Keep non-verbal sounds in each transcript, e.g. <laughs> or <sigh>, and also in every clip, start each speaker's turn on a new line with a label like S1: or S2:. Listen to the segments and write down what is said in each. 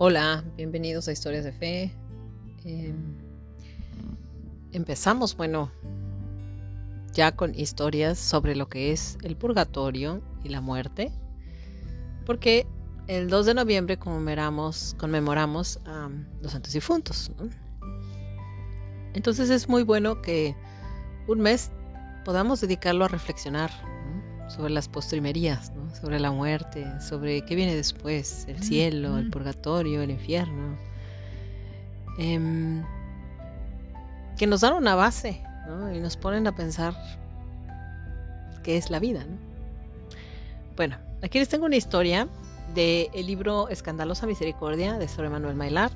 S1: Hola, bienvenidos a Historias de Fe. Eh, empezamos, bueno, ya con historias sobre lo que es el purgatorio y la muerte, porque el 2 de noviembre conmemoramos, conmemoramos a los santos difuntos. ¿no? Entonces es muy bueno que un mes podamos dedicarlo a reflexionar. Sobre las postrimerías, ¿no? sobre la muerte, sobre qué viene después, el cielo, el purgatorio, el infierno. Eh, que nos dan una base y nos ponen a pensar qué es la vida. ¿no? Bueno, aquí les tengo una historia del libro Escandalosa Misericordia de Sor Manuel Mailar,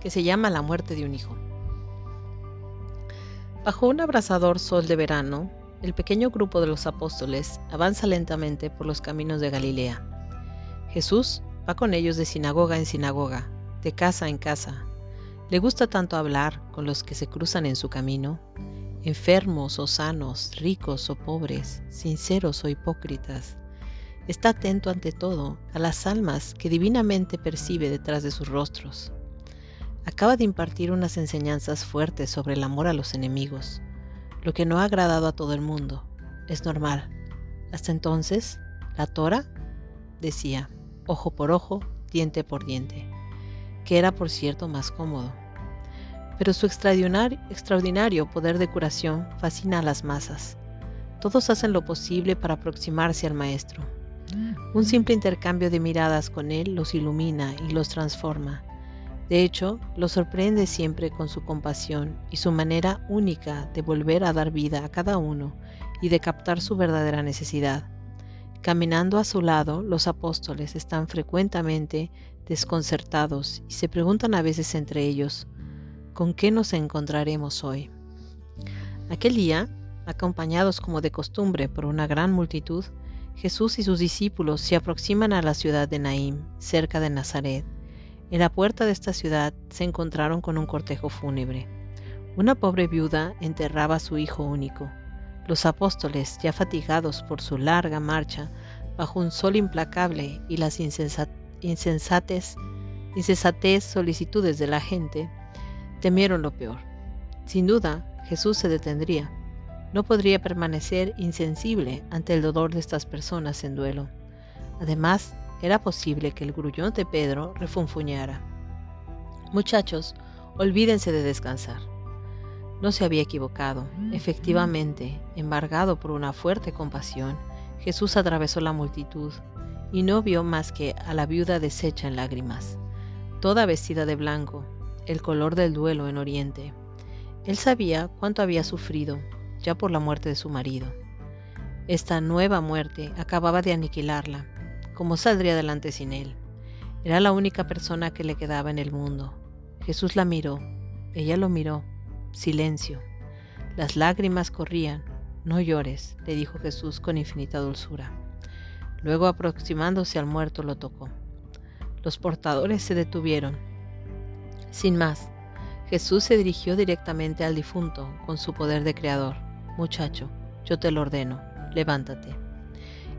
S1: que se llama La muerte de un hijo. Bajo un abrasador sol de verano, el pequeño grupo de los apóstoles avanza lentamente por los caminos de Galilea. Jesús va con ellos de sinagoga en sinagoga, de casa en casa. Le gusta tanto hablar con los que se cruzan en su camino, enfermos o sanos, ricos o pobres, sinceros o hipócritas. Está atento ante todo a las almas que divinamente percibe detrás de sus rostros. Acaba de impartir unas enseñanzas fuertes sobre el amor a los enemigos, lo que no ha agradado a todo el mundo. Es normal. Hasta entonces, la Torah decía, ojo por ojo, diente por diente, que era por cierto más cómodo. Pero su extraordinario poder de curación fascina a las masas. Todos hacen lo posible para aproximarse al Maestro. Un simple intercambio de miradas con Él los ilumina y los transforma. De hecho, los sorprende siempre con su compasión y su manera única de volver a dar vida a cada uno y de captar su verdadera necesidad. Caminando a su lado, los apóstoles están frecuentemente desconcertados y se preguntan a veces entre ellos, ¿con qué nos encontraremos hoy? Aquel día, acompañados como de costumbre por una gran multitud, Jesús y sus discípulos se aproximan a la ciudad de Naim, cerca de Nazaret. En la puerta de esta ciudad se encontraron con un cortejo fúnebre. Una pobre viuda enterraba a su hijo único. Los apóstoles, ya fatigados por su larga marcha, bajo un sol implacable y las insensates, solicitudes de la gente, temieron lo peor. Sin duda, Jesús se detendría. No podría permanecer insensible ante el dolor de estas personas en duelo. Además, era posible que el grullón de Pedro refunfuñara. Muchachos, olvídense de descansar. No se había equivocado. Efectivamente, embargado por una fuerte compasión, Jesús atravesó la multitud y no vio más que a la viuda deshecha en lágrimas, toda vestida de blanco, el color del duelo en Oriente. Él sabía cuánto había sufrido ya por la muerte de su marido. Esta nueva muerte acababa de aniquilarla ¿Cómo saldría adelante sin él? Era la única persona que le quedaba en el mundo. Jesús la miró, ella lo miró. Silencio. Las lágrimas corrían. No llores, le dijo Jesús con infinita dulzura. Luego aproximándose al muerto lo tocó. Los portadores se detuvieron. Sin más, Jesús se dirigió directamente al difunto con su poder de creador. Muchacho, yo te lo ordeno, levántate.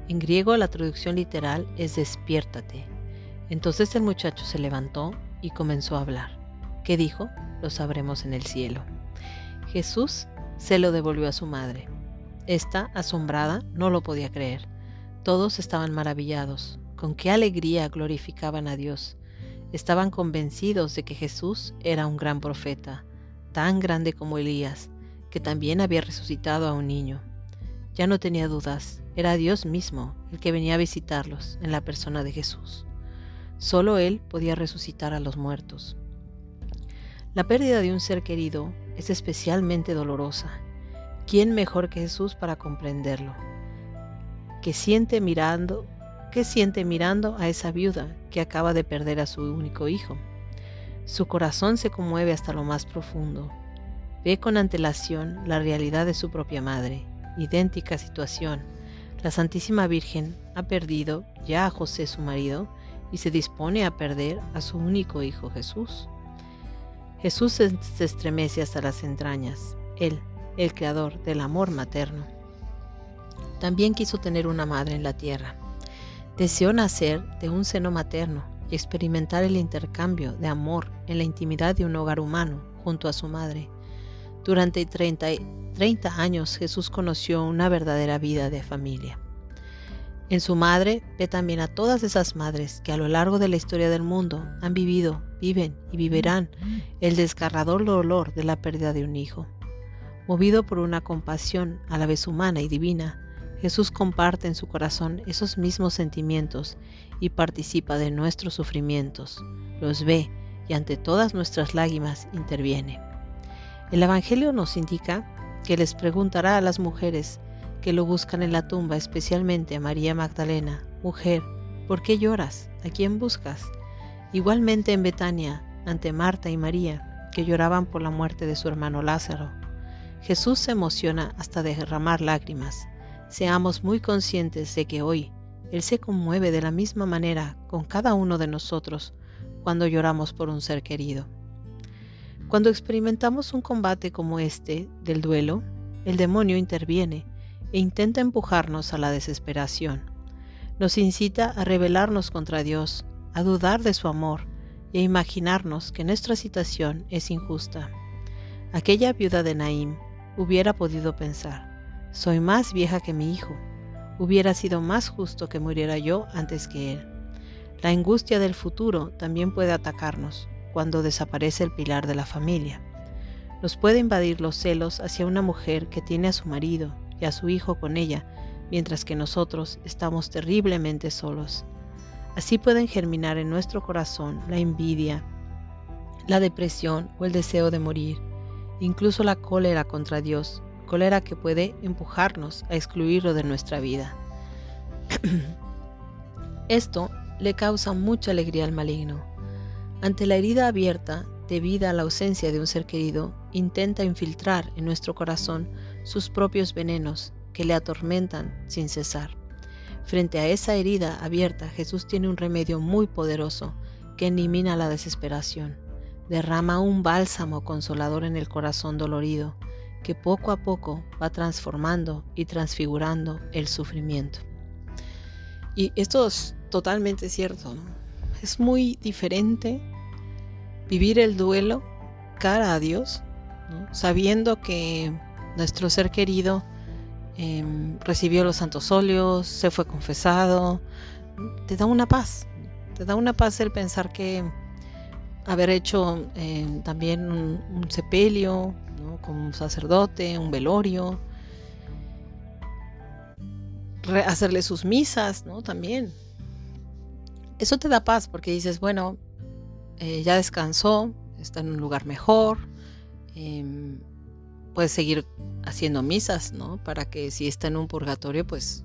S1: En griego la traducción literal es despiértate. Entonces el muchacho se levantó y comenzó a hablar. ¿Qué dijo? Lo sabremos en el cielo. Jesús se lo devolvió a su madre. Esta, asombrada, no lo podía creer. Todos estaban maravillados. Con qué alegría glorificaban a Dios. Estaban convencidos de que Jesús era un gran profeta, tan grande como Elías, que también había resucitado a un niño. Ya no tenía dudas, era Dios mismo el que venía a visitarlos en la persona de Jesús. Solo Él podía resucitar a los muertos. La pérdida de un ser querido es especialmente dolorosa. ¿Quién mejor que Jesús para comprenderlo? ¿Qué siente mirando, qué siente mirando a esa viuda que acaba de perder a su único hijo? Su corazón se conmueve hasta lo más profundo. Ve con antelación la realidad de su propia madre, idéntica situación, la Santísima Virgen ha perdido ya a José su marido y se dispone a perder a su único hijo Jesús. Jesús se estremece hasta las entrañas, Él, el creador del amor materno. También quiso tener una madre en la tierra. Deseó nacer de un seno materno, y experimentar el intercambio de amor en la intimidad de un hogar humano junto a su madre. Durante 30, 30 años Jesús conoció una verdadera vida de familia. En su madre ve también a todas esas madres que a lo largo de la historia del mundo han vivido, viven y vivirán el desgarrador dolor de la pérdida de un hijo. Movido por una compasión a la vez humana y divina, Jesús comparte en su corazón esos mismos sentimientos y participa de nuestros sufrimientos, los ve y ante todas nuestras lágrimas interviene. El Evangelio nos indica que les preguntará a las mujeres que lo buscan en la tumba, especialmente a María Magdalena, Mujer, ¿por qué lloras? ¿A quién buscas? Igualmente en Betania, ante Marta y María, que lloraban por la muerte de su hermano Lázaro. Jesús se emociona hasta derramar lágrimas. Seamos muy conscientes de que hoy Él se conmueve de la misma manera con cada uno de nosotros cuando lloramos por un ser querido. Cuando experimentamos un combate como este del duelo, el demonio interviene e intenta empujarnos a la desesperación. Nos incita a rebelarnos contra Dios, a dudar de su amor y a imaginarnos que nuestra situación es injusta. Aquella viuda de Naim hubiera podido pensar, soy más vieja que mi hijo, hubiera sido más justo que muriera yo antes que él. La angustia del futuro también puede atacarnos cuando desaparece el pilar de la familia. Nos puede invadir los celos hacia una mujer que tiene a su marido, a su Hijo con ella, mientras que nosotros estamos terriblemente solos. Así pueden germinar en nuestro corazón la envidia, la depresión o el deseo de morir, incluso la cólera contra Dios, cólera que puede empujarnos a excluirlo de nuestra vida. <clears throat> Esto le causa mucha alegría al maligno. Ante la herida abierta, debida a la ausencia de un ser querido, intenta infiltrar en nuestro corazón sus propios venenos que le atormentan sin cesar. Frente a esa herida abierta, Jesús tiene un remedio muy poderoso que elimina la desesperación. Derrama un bálsamo consolador en el corazón dolorido, que poco a poco va transformando y transfigurando el sufrimiento. Y esto es totalmente cierto. Es muy diferente vivir el duelo cara a Dios, sabiendo que nuestro ser querido em, recibió los santos óleos, se fue confesado, te da una paz, te da una paz el pensar que haber hecho em, también un, sepelio con un sacerdote, un velorio, hacerle sus misas, ¿no? También. Eso te da paz porque dices, bueno, eh, ya descansó, está en un lugar mejor, em, puedes seguir haciendo misas, ¿no? Para que si está en un purgatorio, pues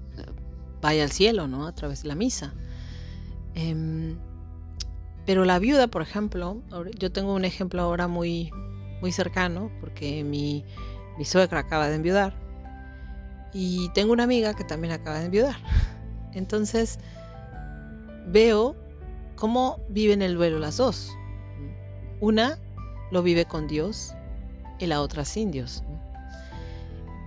S1: vaya al cielo, ¿no? A través de la misa. Em, pero la viuda, por ejemplo, yo tengo un ejemplo ahora muy, muy cercano, porque mi, mi suegra acaba de enviudar. Y tengo una amiga que también acaba de enviudar. <laughs> Entonces, veo cómo viven el duelo las dos. Una lo vive con Dios y la otra sin Dios.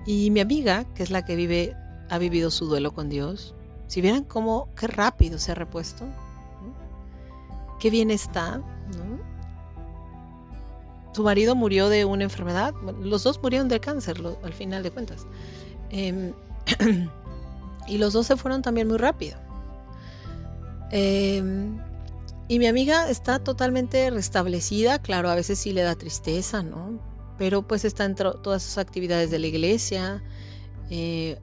S1: Y mi amiga, que es la que vive, ha vivido su duelo con Dios, si vieran cómo, qué rápido se ha repuesto, qué bien está. Su marido murió de una enfermedad, los dos murieron de cáncer al final de cuentas. Em, <clears throat> y los dos se fueron también muy rápido. Em, y mi amiga está totalmente restablecida, claro, a veces sí le da tristeza, ¿no? pero pues está en todas sus actividades de la iglesia. Eh,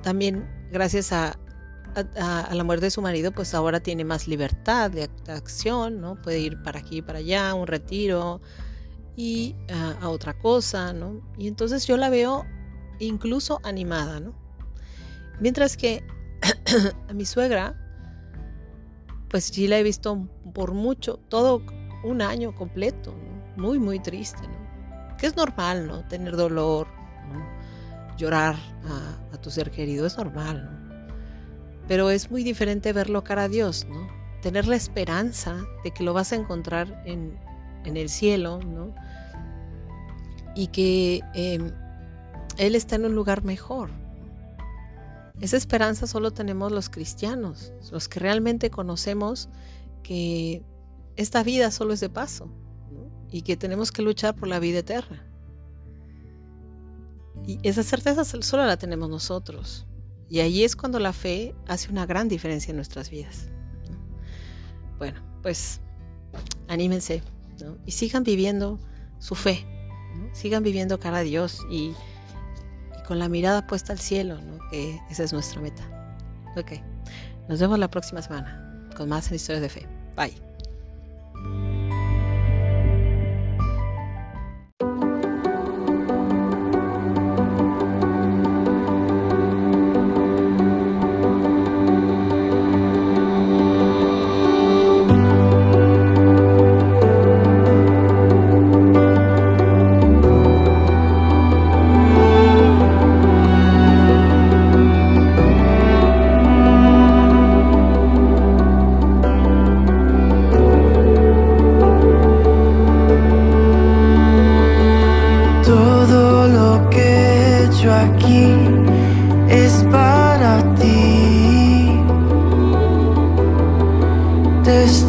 S1: también gracias a, la muerte de su marido, pues ahora tiene más libertad de, acción, ¿no? Puede ir para aquí y para allá, un retiro y a otra cosa, ¿no? Y entonces yo la veo incluso animada, ¿no? Mientras que a <clears throat> mi suegra, pues sí la he visto por mucho, todo un año completo, muy, muy triste, ¿no? que es normal, ¿no? Tener dolor, llorar a, tu ser querido, es normal, ¿no? Pero es muy diferente verlo cara a Dios, ¿no? Tener la esperanza de que lo vas a encontrar en, el cielo, ¿no? Y que em, Él está en un lugar mejor. Esa esperanza solo tenemos los cristianos, los que realmente conocemos que esta vida solo es de paso y que tenemos que luchar por la vida eterna. Y esa certeza solo la tenemos nosotros. Y ahí es cuando la fe hace una gran diferencia en nuestras vidas. Bueno, pues anímense y sigan viviendo su fe. Sigan viviendo cara a Dios y, con la mirada puesta al cielo, que esa es nuestra meta. Ok, nos vemos la próxima semana con más historias de fe. Bye.
S2: My